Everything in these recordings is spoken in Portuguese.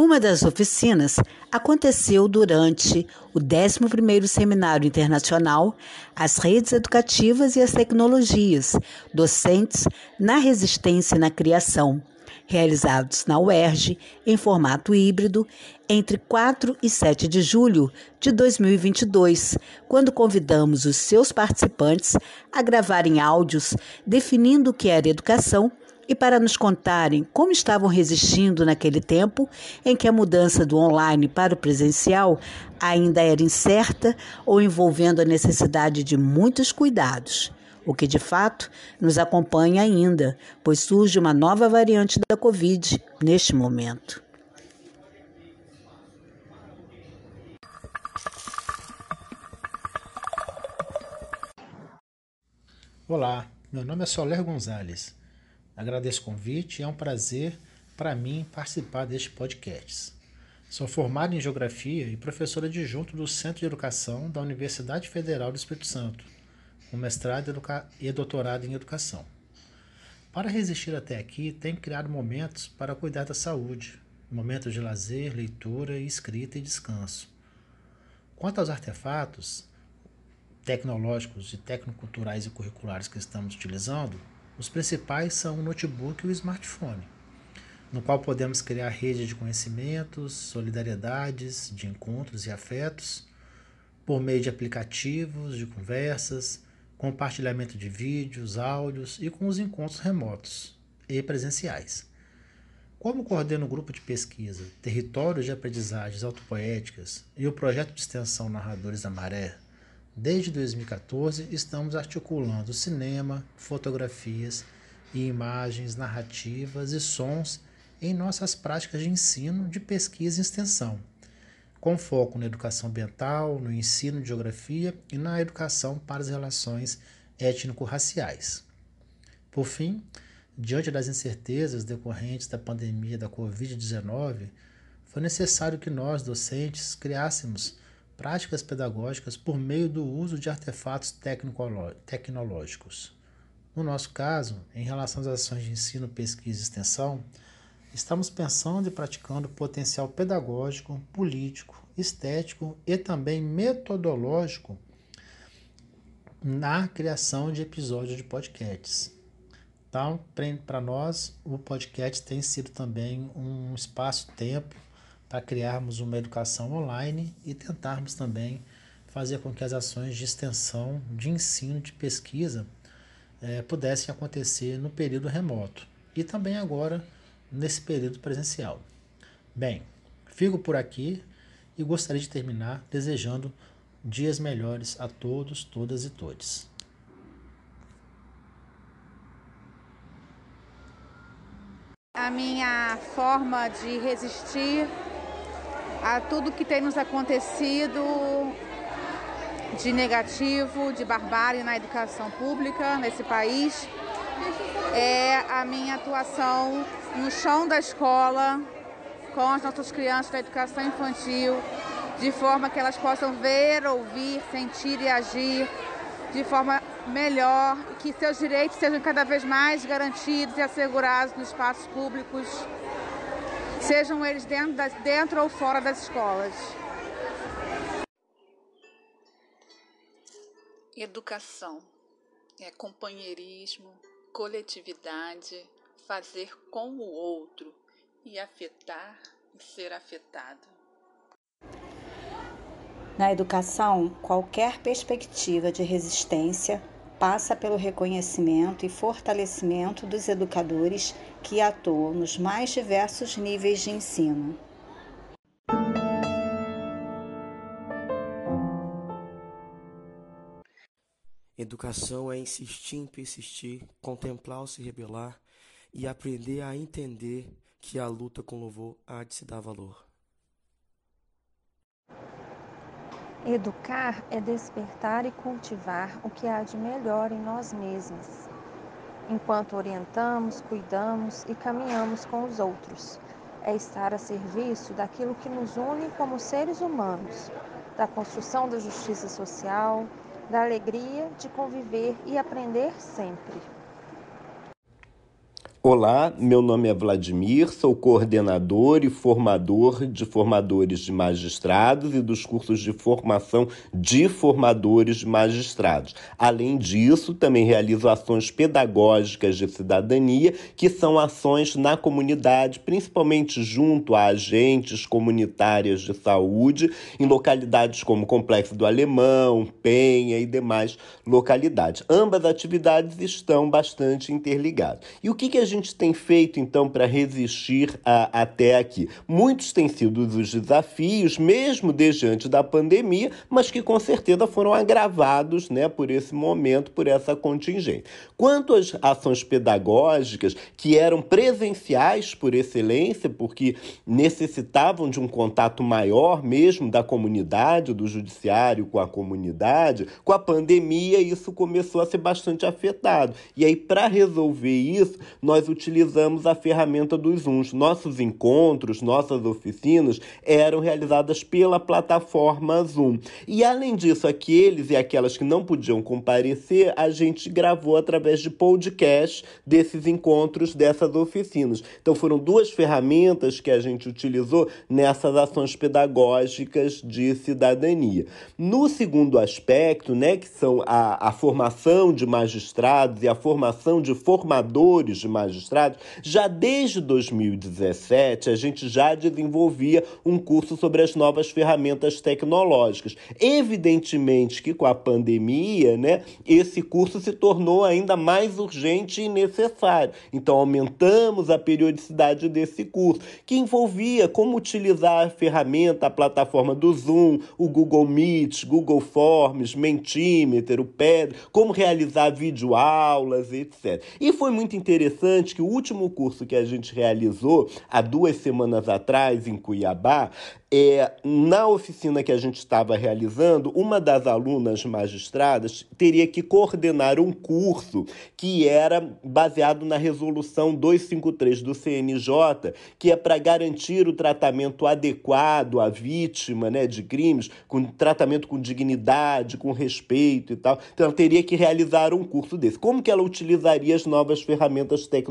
Uma das oficinas aconteceu durante o 11º Seminário Internacional As Redes Educativas e as Tecnologias, Docentes na Resistência e na Criação, realizados na UERJ em formato híbrido entre 4 e 7 de julho de 2022, quando convidamos os seus participantes a gravarem áudios definindo o que era educação e para nos contarem como estavam resistindo naquele tempo em que a mudança do online para o presencial ainda era incerta ou envolvendo a necessidade de muitos cuidados. O que de fato nos acompanha ainda, pois surge uma nova variante da Covid neste momento. Olá, meu nome é Soler Gonzalez. Agradeço o convite é um prazer para mim participar deste podcast. Sou formado em Geografia e professora adjunto do Centro de Educação da Universidade Federal do Espírito Santo, com mestrado e doutorado em Educação. Para resistir até aqui, tenho criado momentos para cuidar da saúde, momentos de lazer, leitura, escrita e descanso. Quanto aos artefatos tecnológicos e tecnoculturais e curriculares que estamos utilizando, os principais são o notebook e o smartphone, no qual podemos criar rede de conhecimentos, solidariedades, de encontros e afetos, por meio de aplicativos, de conversas, compartilhamento de vídeos, áudios e com os encontros remotos e presenciais. Como coordeno o grupo de pesquisa Territórios de Aprendizagens Autopoéticas e o projeto de extensão Narradores da Maré, Desde 2014, estamos articulando cinema, fotografias e imagens, narrativas e sons em nossas práticas de ensino, de pesquisa e extensão, com foco na educação ambiental, no ensino de geografia e na educação para as relações étnico-raciais. Por fim, diante das incertezas decorrentes da pandemia da Covid-19, foi necessário que nós, docentes, criássemos práticas pedagógicas por meio do uso de artefatos tecnológicos. No nosso caso, em relação às ações de ensino, pesquisa e extensão, estamos pensando e praticando potencial pedagógico, político, estético e também metodológico na criação de episódios de podcasts. Então, para nós, o podcast tem sido também um espaço-tempo para criarmos uma educação online e tentarmos também fazer com que as ações de extensão, de ensino, de pesquisa é, pudessem acontecer no período remoto e também agora nesse período presencial. Bem, fico por aqui e gostaria de terminar desejando dias melhores a todos, todas e todes. A minha forma de resistir a tudo que tem nos acontecido de negativo, de barbárie na educação pública nesse país. É a minha atuação no chão da escola, com as nossas crianças da educação infantil, de forma que elas possam ver, ouvir, sentir e agir de forma melhor, que seus direitos sejam cada vez mais garantidos e assegurados nos espaços públicos sejam eles dentro, das, dentro ou fora das escolas. Educação é companheirismo, coletividade, fazer com o outro e afetar e ser afetado. Na educação, qualquer perspectiva de resistência passa pelo reconhecimento e fortalecimento dos educadores que atuam nos mais diversos níveis de ensino. Educação é insistir em persistir, contemplar ou se rebelar e aprender a entender que a luta com louvor há de se dar valor. Educar é despertar e cultivar o que há de melhor em nós mesmos, enquanto orientamos, cuidamos e caminhamos com os outros. É estar a serviço daquilo que nos une como seres humanos, da construção da justiça social, da alegria de conviver e aprender sempre. Olá, meu nome é Vladimir, sou coordenador e formador de formadores de magistrados e dos cursos de formação de formadores de magistrados. Além disso, também realizo ações pedagógicas de cidadania, que são ações na comunidade, principalmente junto a agentes comunitárias de saúde, em localidades como Complexo do Alemão, Penha e demais localidades. Ambas atividades estão bastante interligadas. E o que, que a gente tem feito então para resistir a, até aqui? Muitos têm sido os desafios, mesmo desde antes da pandemia, mas que com certeza foram agravados né, por esse momento, por essa contingência. Quanto às ações pedagógicas, que eram presenciais por excelência, porque necessitavam de um contato maior mesmo da comunidade, do judiciário com a comunidade, com a pandemia isso começou a ser bastante afetado. E aí, para resolver isso, nós nós utilizamos a ferramenta dos Zooms. Nossos encontros, nossas oficinas eram realizadas pela plataforma Zoom. E além disso, aqueles e aquelas que não podiam comparecer, a gente gravou através de podcast desses encontros, dessas oficinas. Então foram duas ferramentas que a gente utilizou nessas ações pedagógicas de cidadania. No segundo aspecto, né, que são a, a formação de magistrados e a formação de formadores de magistrados, magistrados, já desde 2017 a gente já desenvolvia um curso sobre as novas ferramentas tecnológicas. Evidentemente que com a pandemia, né, esse curso se tornou ainda mais urgente e necessário. Então aumentamos a periodicidade desse curso, que envolvia como utilizar a ferramenta, a plataforma do Zoom, o Google Meet, Google Forms, Mentimeter, o PED, como realizar videoaulas, etc. E foi muito interessante que o último curso que a gente realizou há duas semanas atrás em Cuiabá é, na oficina que a gente estava realizando, uma das alunas magistradas teria que coordenar um curso que era baseado na resolução 253 do CNJ, que é para garantir o tratamento adequado à vítima né, de crimes, com tratamento com dignidade, com respeito e tal. Então, ela teria que realizar um curso desse. Como que ela utilizaria as novas ferramentas tecnológicas?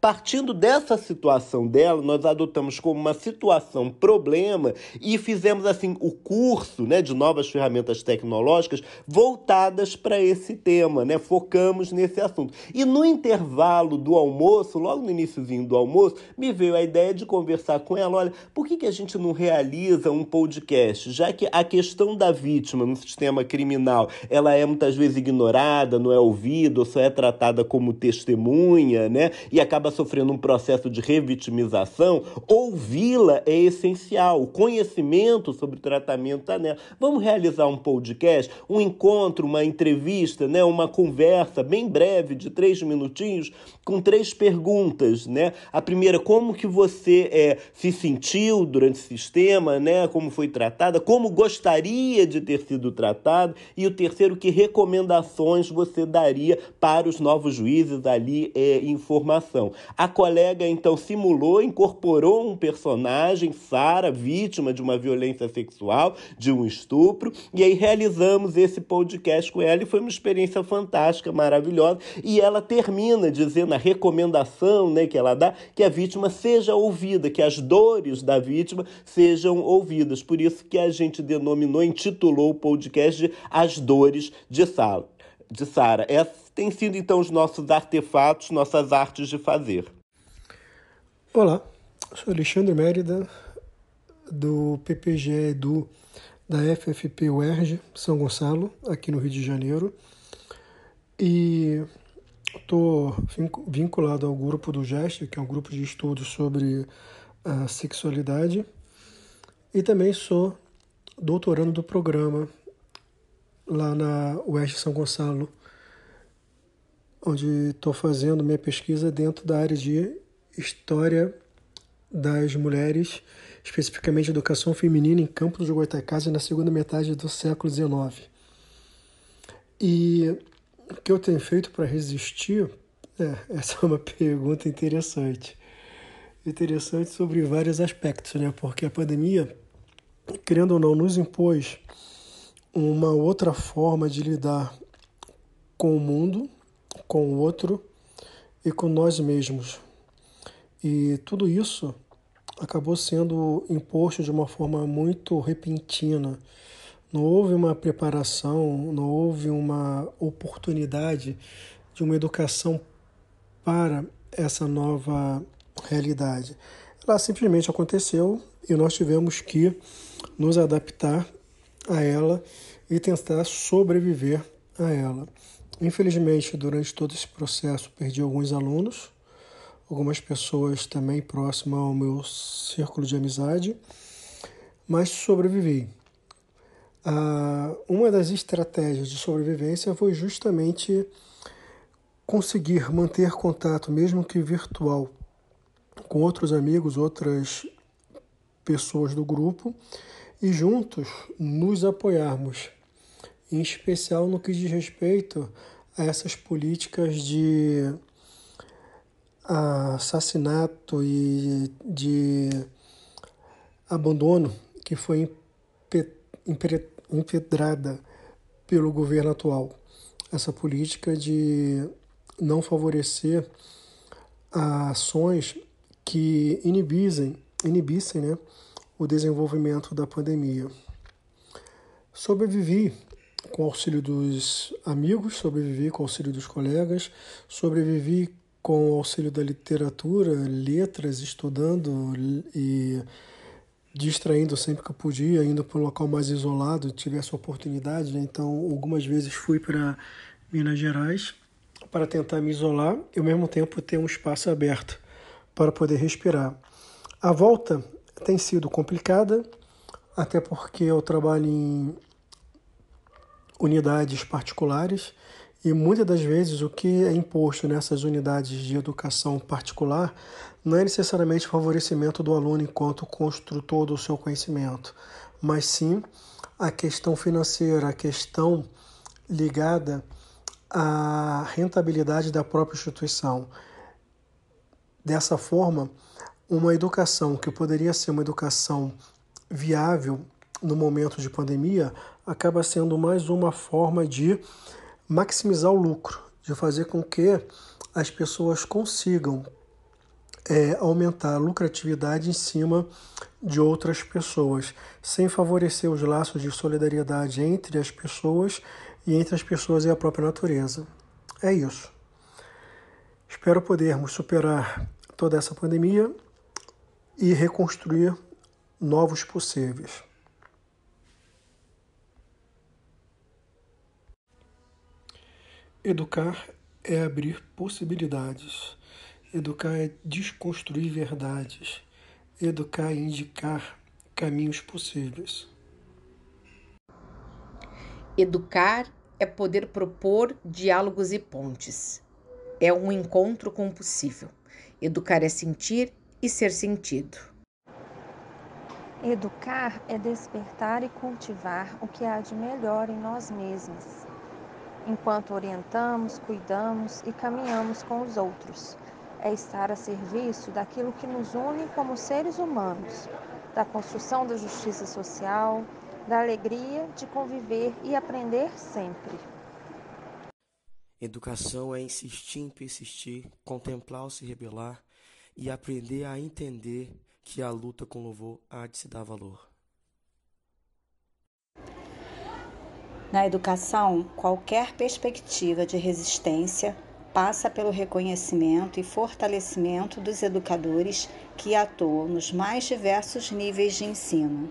Partindo dessa situação dela, nós adotamos como uma situação problema e fizemos assim o curso né, de novas ferramentas tecnológicas voltadas para esse tema, né? Focamos nesse assunto. E no intervalo do almoço, logo no iníciozinho do almoço, me veio a ideia de conversar com ela, olha, por que, que a gente não realiza um podcast? Já que a questão da vítima no sistema criminal, ela é muitas vezes ignorada, não é ouvida, ou só é tratada como testemunha, né? E acaba sofrendo um processo de revitimização, ouvi-la é essencial o conhecimento sobre o tratamento está nela. Vamos realizar um podcast, um encontro, uma entrevista, né, uma conversa bem breve de três minutinhos com três perguntas, né? A primeira, como que você é, se sentiu durante o sistema, né? Como foi tratada, como gostaria de ter sido tratado e o terceiro, que recomendações você daria para os novos juízes ali é, informação. A colega então simulou, incorporou um personagem, Sara, vítima de uma violência sexual, de um estupro, e aí realizamos esse podcast com ela e foi uma experiência fantástica, maravilhosa, e ela termina dizendo a recomendação, né, que ela dá, que a vítima seja ouvida, que as dores da vítima sejam ouvidas. Por isso que a gente denominou, intitulou o podcast de As Dores de Sala de Sara. Esses têm sido então os nossos artefatos, nossas artes de fazer. Olá, sou Alexandre Mérida, do PPG Edu da FFP UERJ São Gonçalo, aqui no Rio de Janeiro. E estou vinculado ao grupo do GEST, que é um grupo de estudos sobre a sexualidade. E também sou doutorando do programa lá na UERJ São Gonçalo, onde estou fazendo minha pesquisa dentro da área de História das Mulheres especificamente educação feminina em Campos do Goitacazes na segunda metade do século XIX. E o que eu tenho feito para resistir? É, essa é uma pergunta interessante. Interessante sobre vários aspectos, né? Porque a pandemia, querendo ou não, nos impôs uma outra forma de lidar com o mundo, com o outro e com nós mesmos. E tudo isso acabou sendo imposto de uma forma muito repentina. Não houve uma preparação, não houve uma oportunidade de uma educação para essa nova realidade. Ela simplesmente aconteceu e nós tivemos que nos adaptar a ela e tentar sobreviver a ela. Infelizmente, durante todo esse processo, perdi alguns alunos, algumas pessoas também próximas ao meu círculo de amizade, mas sobrevivi. Ah, uma das estratégias de sobrevivência foi justamente conseguir manter contato, mesmo que virtual, com outros amigos, outras pessoas do grupo e juntos nos apoiarmos, em especial no que diz respeito a essas políticas de assassinato e de abandono que foi empedrada pelo governo atual. Essa política de não favorecer ações que inibissem, inibissem né, o desenvolvimento da pandemia. Sobrevivi com auxílio dos amigos, sobrevivi com auxílio dos colegas, sobrevivi com o auxílio da literatura, letras, estudando e distraindo sempre que podia, indo para um local mais isolado, tive essa oportunidade. Né? Então, algumas vezes fui para Minas Gerais para tentar me isolar e ao mesmo tempo ter um espaço aberto para poder respirar. A volta tem sido complicada, até porque eu trabalho em unidades particulares e muitas das vezes o que é imposto nessas unidades de educação particular não é necessariamente favorecimento do aluno enquanto construtor do seu conhecimento, mas sim a questão financeira, a questão ligada à rentabilidade da própria instituição. Dessa forma, uma educação que poderia ser uma educação viável no momento de pandemia acaba sendo mais uma forma de maximizar o lucro, de fazer com que as pessoas consigam é, aumentar a lucratividade em cima de outras pessoas, sem favorecer os laços de solidariedade entre as pessoas e entre as pessoas e a própria natureza. É isso. Espero podermos superar toda essa pandemia e reconstruir novos possíveis. Educar é abrir possibilidades. Educar é desconstruir verdades. Educar é indicar caminhos possíveis. Educar é poder propor diálogos e pontes. É um encontro com o possível. Educar é sentir e ser sentido. Educar é despertar e cultivar o que há de melhor em nós mesmos enquanto orientamos, cuidamos e caminhamos com os outros. É estar a serviço daquilo que nos une como seres humanos, da construção da justiça social, da alegria de conviver e aprender sempre. Educação é insistir em persistir, contemplar ou se rebelar e aprender a entender que a luta com louvor há de se dar valor. Na educação, qualquer perspectiva de resistência passa pelo reconhecimento e fortalecimento dos educadores que atuam nos mais diversos níveis de ensino.